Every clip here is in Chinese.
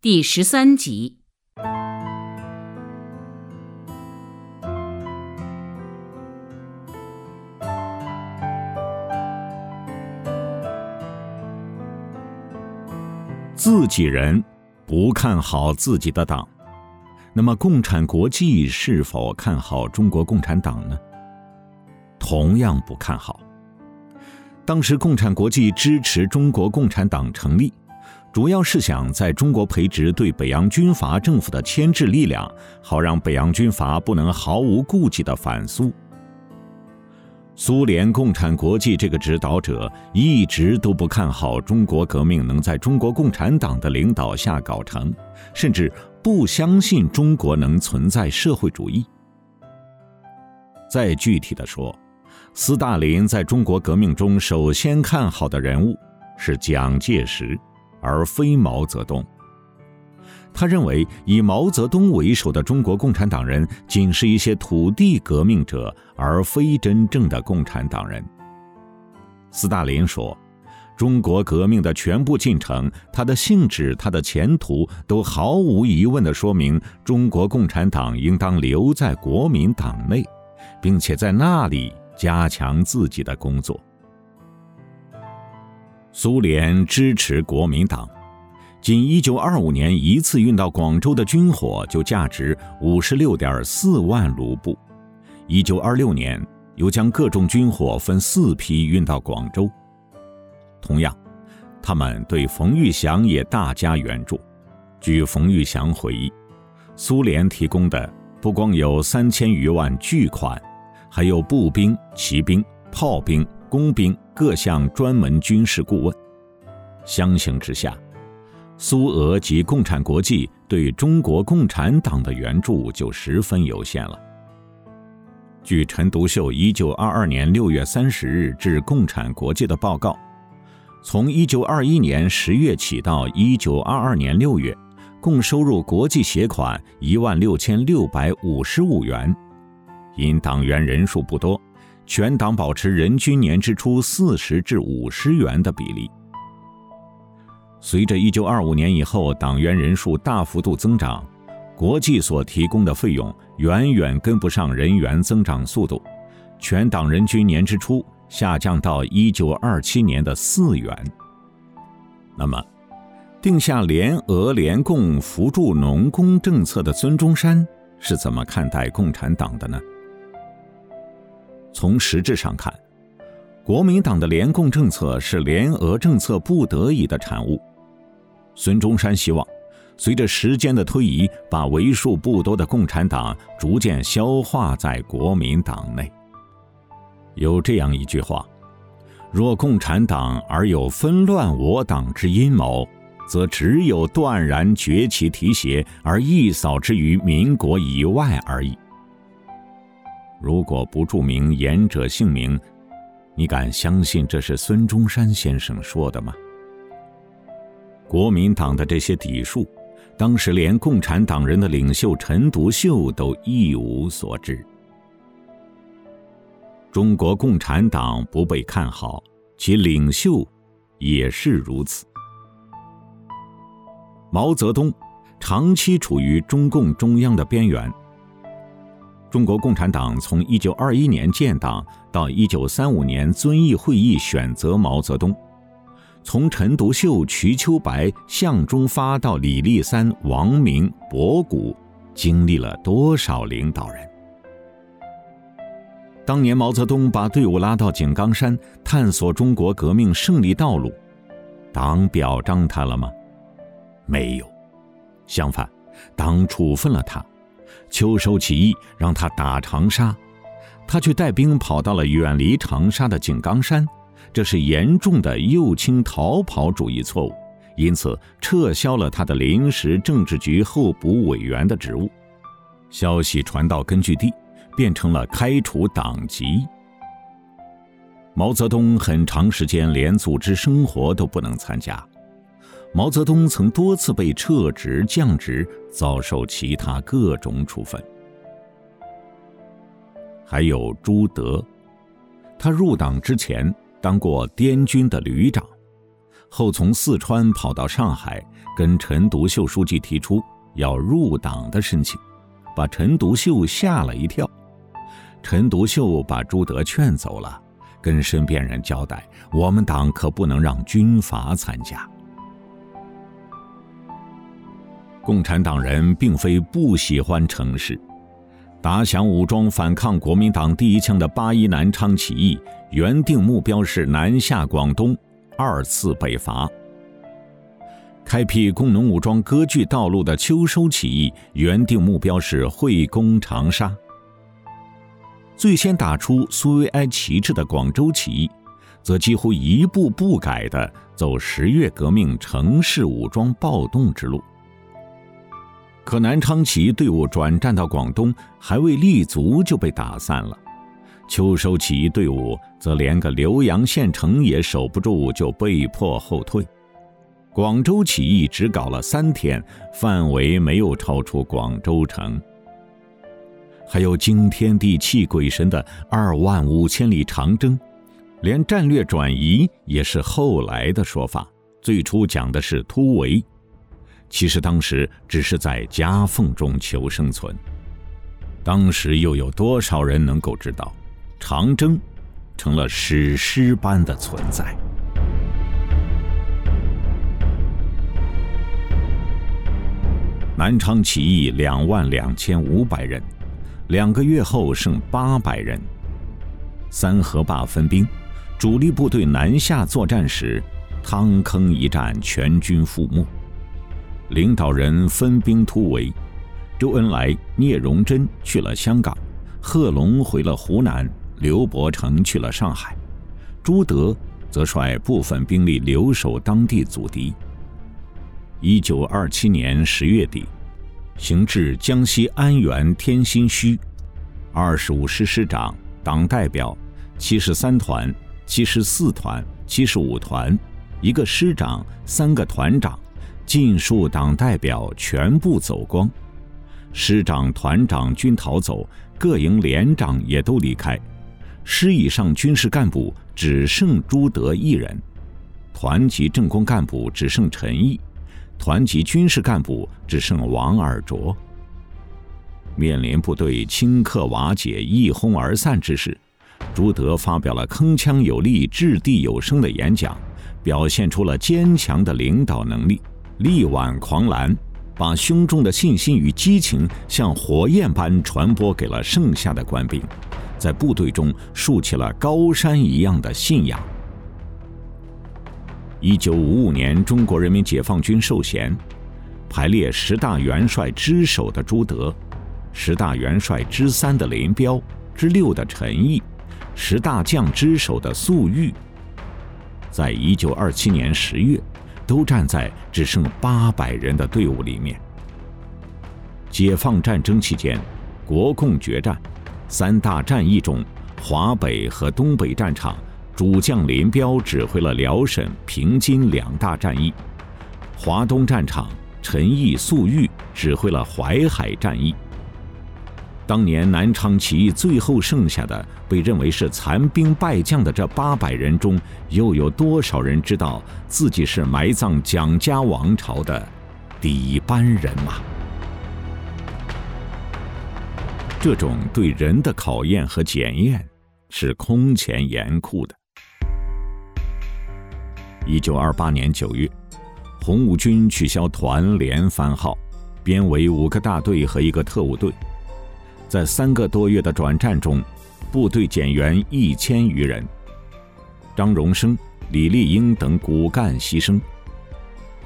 第十三集。自己人不看好自己的党，那么共产国际是否看好中国共产党呢？同样不看好。当时共产国际支持中国共产党成立，主要是想在中国培植对北洋军阀政府的牵制力量，好让北洋军阀不能毫无顾忌的反苏。苏联共产国际这个指导者一直都不看好中国革命能在中国共产党的领导下搞成，甚至不相信中国能存在社会主义。再具体的说，斯大林在中国革命中首先看好的人物是蒋介石，而非毛泽东。他认为，以毛泽东为首的中国共产党人仅是一些土地革命者，而非真正的共产党人。斯大林说：“中国革命的全部进程，它的性质，它的前途，都毫无疑问地说明，中国共产党应当留在国民党内，并且在那里加强自己的工作。”苏联支持国民党。仅1925年一次运到广州的军火就价值56.4万卢布，1926年又将各种军火分四批运到广州。同样，他们对冯玉祥也大加援助。据冯玉祥回忆，苏联提供的不光有三千余万巨款，还有步兵、骑兵、炮兵、工兵各项专门军事顾问。相形之下，苏俄及共产国际对中国共产党的援助就十分有限了。据陈独秀一九二二年六月三十日致共产国际的报告，从一九二一年十月起到一九二二年六月，共收入国际携款一万六千六百五十五元。因党员人数不多，全党保持人均年支出四十至五十元的比例。随着1925年以后党员人数大幅度增长，国际所提供的费用远远跟不上人员增长速度，全党人均年支出下降到1927年的四元。那么，定下联俄联共扶助农工政策的孙中山是怎么看待共产党的呢？从实质上看，国民党的联共政策是联俄政策不得已的产物。孙中山希望，随着时间的推移，把为数不多的共产党逐渐消化在国民党内。有这样一句话：“若共产党而有纷乱我党之阴谋，则只有断然崛起提携，而一扫之于民国以外而已。”如果不注明言者姓名，你敢相信这是孙中山先生说的吗？国民党的这些底数，当时连共产党人的领袖陈独秀都一无所知。中国共产党不被看好，其领袖也是如此。毛泽东长期处于中共中央的边缘。中国共产党从一九二一年建党到一九三五年遵义会议选择毛泽东。从陈独秀、瞿秋白、向忠发到李立三、王明、博古，经历了多少领导人？当年毛泽东把队伍拉到井冈山，探索中国革命胜利道路，党表彰他了吗？没有，相反，党处分了他。秋收起义让他打长沙，他却带兵跑到了远离长沙的井冈山。这是严重的右倾逃跑主义错误，因此撤销了他的临时政治局候补委员的职务。消息传到根据地，变成了开除党籍。毛泽东很长时间连组织生活都不能参加。毛泽东曾多次被撤职降职，遭受其他各种处分。还有朱德，他入党之前。当过滇军的旅长，后从四川跑到上海，跟陈独秀书记提出要入党的申请，把陈独秀吓了一跳。陈独秀把朱德劝走了，跟身边人交代：“我们党可不能让军阀参加。”共产党人并非不喜欢城市，打响武装反抗国民党第一枪的八一南昌起义，原定目标是南下广东，二次北伐；开辟工农武装割据道路的秋收起义，原定目标是会攻长沙；最先打出苏维埃旗帜的广州起义，则几乎一步不改地走十月革命城市武装暴动之路。可南昌起义队伍转战到广东，还未立足就被打散了；秋收起义队伍则连个浏阳县城也守不住，就被迫后退。广州起义只搞了三天，范围没有超出广州城。还有惊天地泣鬼神的二万五千里长征，连战略转移也是后来的说法，最初讲的是突围。其实当时只是在夹缝中求生存。当时又有多少人能够知道，长征成了史诗般的存在？南昌起义两万两千五百人，两个月后剩八百人。三河坝分兵，主力部队南下作战时，汤坑一战，全军覆没。领导人分兵突围，周恩来、聂荣臻去了香港，贺龙回了湖南，刘伯承去了上海，朱德则率部分兵力留守当地阻敌。一九二七年十月底，行至江西安源天心圩，二十五师师长、党代表、七十三团、七十四团、七十五团，一个师长，三个团长。尽数党代表全部走光，师长、团长均逃走，各营连长也都离开，师以上军事干部只剩朱德一人，团级政工干部只剩陈毅，团级军事干部只剩王尔琢。面临部队顷刻瓦解、一哄而散之势，朱德发表了铿锵有力、掷地有声的演讲，表现出了坚强的领导能力。力挽狂澜，把胸中的信心与激情像火焰般传播给了剩下的官兵，在部队中竖起了高山一样的信仰。一九五五年，中国人民解放军授衔，排列十大元帅之首的朱德，十大元帅之三的林彪，之六的陈毅，十大将之首的粟裕，在一九二七年十月。都站在只剩八百人的队伍里面。解放战争期间，国共决战三大战役中，华北和东北战场，主将林彪指挥了辽沈、平津两大战役；华东战场，陈毅、粟裕指挥了淮海战役。当年南昌起义最后剩下的被认为是残兵败将的这八百人中，又有多少人知道自己是埋葬蒋家王朝的底班人马？这种对人的考验和检验是空前严酷的。一九二八年九月，红五军取消团连番号，编为五个大队和一个特务队。在三个多月的转战中，部队减员一千余人。张荣生、李立英等骨干牺牲，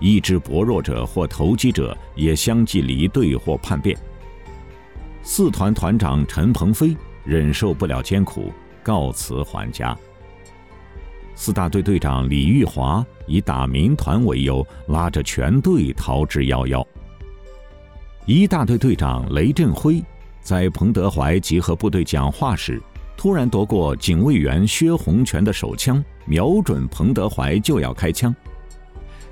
意志薄弱者或投机者也相继离队或叛变。四团团长陈鹏飞忍受不了艰苦，告辞还家。四大队队长李玉华以打民团为由，拉着全队逃之夭夭。一大队队长雷振辉。在彭德怀集合部队讲话时，突然夺过警卫员薛洪全的手枪，瞄准彭德怀就要开枪。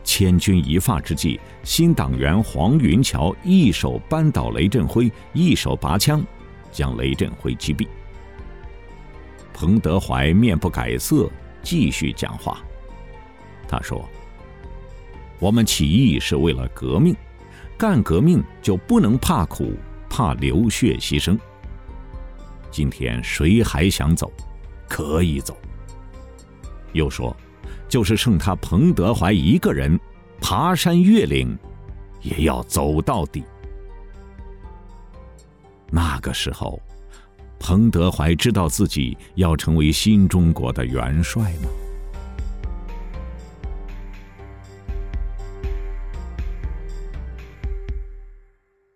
千钧一发之际，新党员黄云桥一手扳倒雷振辉，一手拔枪，将雷振辉击毙。彭德怀面不改色，继续讲话。他说：“我们起义是为了革命，干革命就不能怕苦、怕流血牺牲。今天谁还想走，可以走。又说，就是剩他彭德怀一个人，爬山越岭，也要走到底。那个时候，彭德怀知道自己要成为新中国的元帅吗？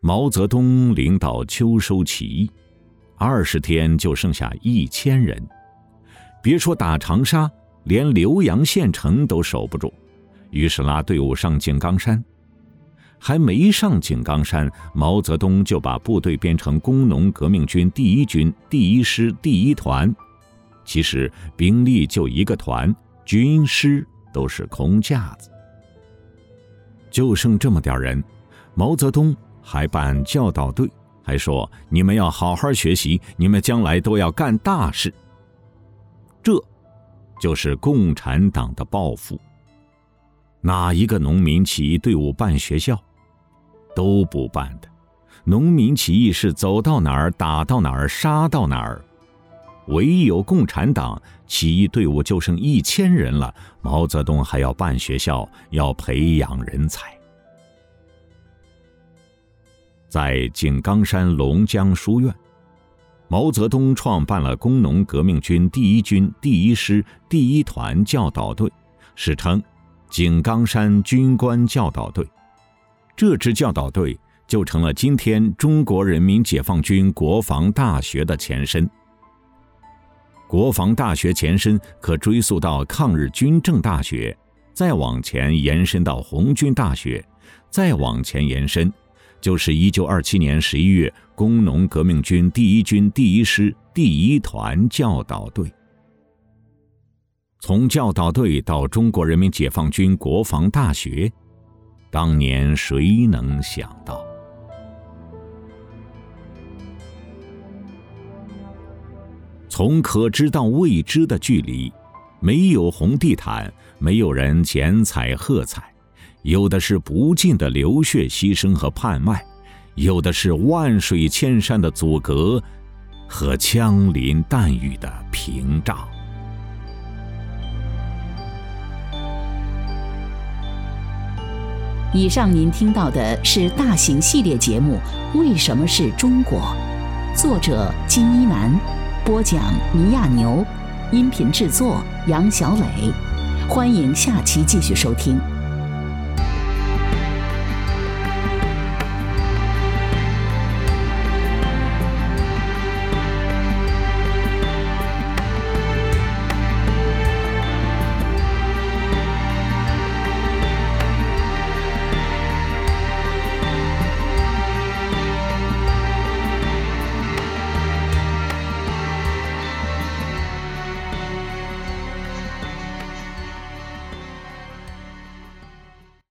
毛泽东领导秋收起义，二十天就剩下一千人，别说打长沙，连浏阳县城都守不住，于是拉队伍上井冈山。还没上井冈山，毛泽东就把部队编成工农革命军第一军第一师第一团，其实兵力就一个团，军师都是空架子，就剩这么点人，毛泽东。还办教导队，还说你们要好好学习，你们将来都要干大事。这，就是共产党的抱负。哪一个农民起义队伍办学校，都不办的。农民起义是走到哪儿打到哪儿，杀到哪儿。唯有共产党起义队伍就剩一千人了，毛泽东还要办学校，要培养人才。在井冈山龙江书院，毛泽东创办了工农革命军第一军第一师第一团教导队，史称“井冈山军官教导队”。这支教导队就成了今天中国人民解放军国防大学的前身。国防大学前身可追溯到抗日军政大学，再往前延伸到红军大学，再往前延伸。就是一九二七年十一月，工农革命军第一军第一师第一团教导队。从教导队到中国人民解放军国防大学，当年谁能想到？从可知到未知的距离，没有红地毯，没有人剪彩喝彩。有的是不尽的流血牺牲和盼外，有的是万水千山的阻隔和枪林弹雨的屏障。以上您听到的是大型系列节目《为什么是中国》，作者金一南，播讲尼亚牛，音频制作杨小磊。欢迎下期继续收听。